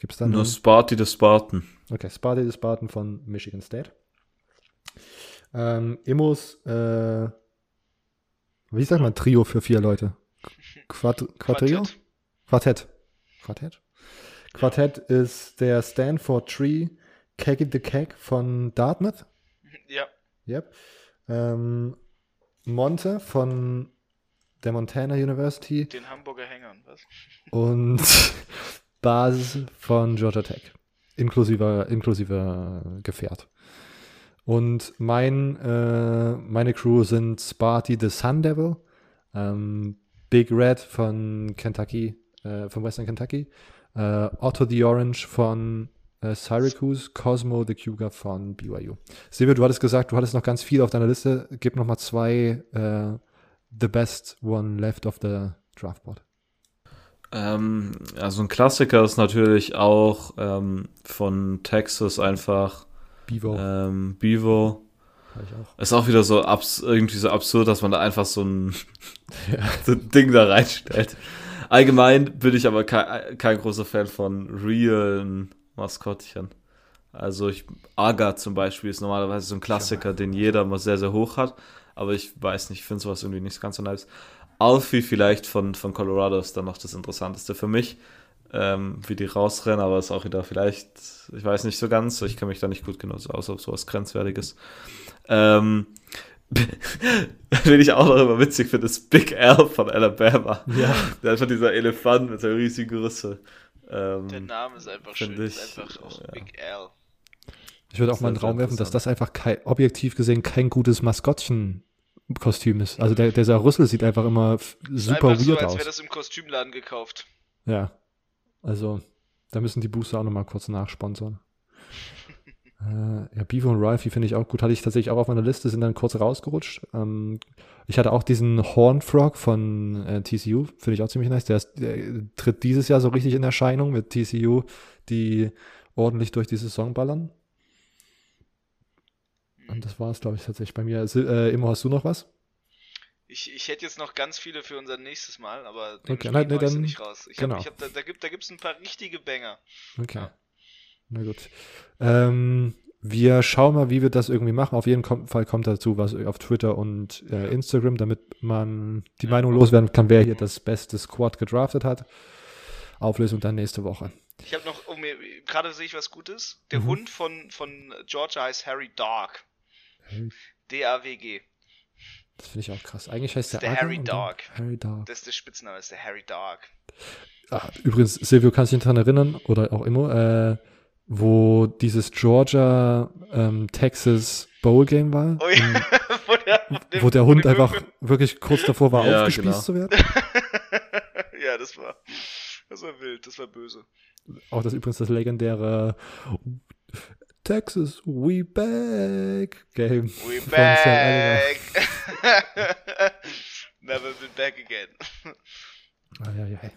S2: Gibt es da
S3: Nur Sparty des Spartan.
S2: Okay, Sparty des Spartan von Michigan State. Ähm, Immos, äh, wie sagt man Trio für vier Leute? Quad Quadrio?
S4: Quartett.
S2: Quartett. Quartett. Ist der Stanford Tree Keg the Keg von Dartmouth.
S4: Ja.
S2: Yep. Ähm, Monte von der Montana University
S4: Den Hamburger Hängern, was?
S2: und Bas von Georgia Tech. Inklusive, inklusive Gefährt. Und mein, äh, meine Crew sind Sparty the Sun Devil, ähm, Big Red von Kentucky, äh, von Western Kentucky, äh, Otto the Orange von äh, Syracuse, Cosmo the Cougar von BYU. Silvio, du hattest gesagt, du hattest noch ganz viel auf deiner Liste. Gib noch mal zwei äh, The Best One Left of the Draftboard.
S3: Ähm, also ein Klassiker ist natürlich auch ähm, von Texas einfach
S2: Bevo.
S3: ähm, Bevo.
S2: Auch.
S3: Ist auch wieder so abs irgendwie so absurd, dass man da einfach so ein,
S2: Ja.
S3: so ein Ding da reinstellt. Allgemein bin ich aber kein, kein großer Fan von realen Maskottchen. Also ich, Aga zum Beispiel ist normalerweise so ein Klassiker, den jeder mal sehr, sehr hoch hat. Aber ich weiß nicht, ich finde sowas irgendwie nicht ganz so nice. Alfie vielleicht von, von Colorado ist dann noch das Interessanteste für mich. Ähm, wie die rausrennen, aber ist auch wieder vielleicht, ich weiß nicht so ganz, ich kenne mich da nicht gut genug aus auf sowas Grenzwertiges. Ähm, Wen ich auch noch immer witzig finde, ist Big Al von Alabama.
S2: Ja.
S3: Der einfach dieser Elefant mit seiner riesigen Rüssel. Ähm,
S4: Der Name ist einfach schön.
S3: ich,
S4: ist einfach auch
S3: ja.
S4: Big L.
S2: Ich würde auch mal einen
S3: ist sehr
S2: Raum werfen, dass das einfach kein, objektiv gesehen kein gutes Maskottchenkostüm ist. Also der, dieser Rüssel sieht einfach immer super
S4: einfach so,
S2: weird
S4: als
S2: aus.
S4: wäre das im Kostümladen gekauft.
S2: Ja. Also, da müssen die Booster auch nochmal kurz nachsponsern. äh, ja, Beaver und Ralphie finde ich auch gut. Hatte ich tatsächlich auch auf meiner Liste, sind dann kurz rausgerutscht. Ähm, ich hatte auch diesen Hornfrog von äh, TCU, finde ich auch ziemlich nice. Der, ist, der tritt dieses Jahr so richtig in Erscheinung mit TCU, die ordentlich durch die Saison ballern. Und das war es, glaube ich, tatsächlich bei mir. Äh, Immo, hast du noch was?
S4: Ich, ich hätte jetzt noch ganz viele für unser nächstes Mal, aber
S2: Okay,
S4: okay,
S2: nein, nee, dann-
S4: nicht raus. Ich
S2: genau.
S4: hab, ich hab, da, da gibt es ein paar richtige Banger.
S2: Okay.
S4: Ja.
S2: Na gut. Ähm, wir schauen mal, wie wir das irgendwie machen. Auf jeden Fall kommt dazu was auf Twitter und äh, Instagram, damit man die Meinung loswerden kann, wer hier das beste Squad gedraftet hat. Auflösung dann nächste Woche.
S4: Ich habe noch, oh, gerade sehe ich was Gutes. Der
S2: Mhm.
S4: Hund von, von Georgia heißt Harry Dog. D-A-W-G.
S2: Das finde ich auch krass. Eigentlich heißt der,
S4: Der Harry Dog.
S2: Harry Dog.
S4: Das ist der Spitzname, das ist der Harry Dog.
S2: Ah, übrigens, Silvio, kannst du dich daran erinnern, oder auch immer, äh, wo dieses Georgia ähm, Texas Bowl Game war?
S4: Oh ja,
S2: In-
S4: wo der,
S2: wo der Hund einfach wirklich kurz davor war,
S3: Ja,
S2: aufgespießt
S3: genau.
S2: zu werden.
S4: ja, das war, das war wild, das war böse.
S2: Auch das übrigens das legendäre Texas We Back Game.
S4: We
S2: von Sam Ellinger.
S4: back. Never been back again.
S2: Eieiei.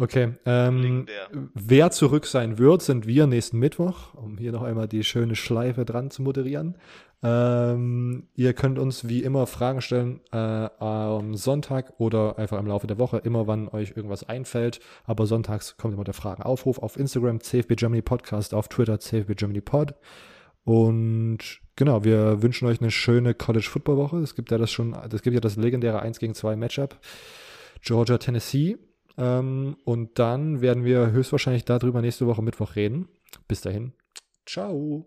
S2: Okay, ähm, wer zurück sein wird, sind wir nächsten Mittwoch, um hier noch einmal die schöne Schleife dran zu moderieren. Ähm, ihr könnt uns wie immer Fragen stellen äh, am Sonntag oder einfach im Laufe der Woche, immer wann euch irgendwas einfällt. Aber sonntags kommt immer der Fragenaufruf auf Instagram, CFB Germany Podcast, auf Twitter, CFB Germany Pod. Und genau, wir wünschen euch eine schöne College Football Woche. Es gibt ja das schon, es gibt ja das legendäre 1 gegen 2 Matchup. Georgia, Tennessee. Ähm, und dann werden wir höchstwahrscheinlich darüber nächste Woche Mittwoch reden. Bis dahin. Ciao.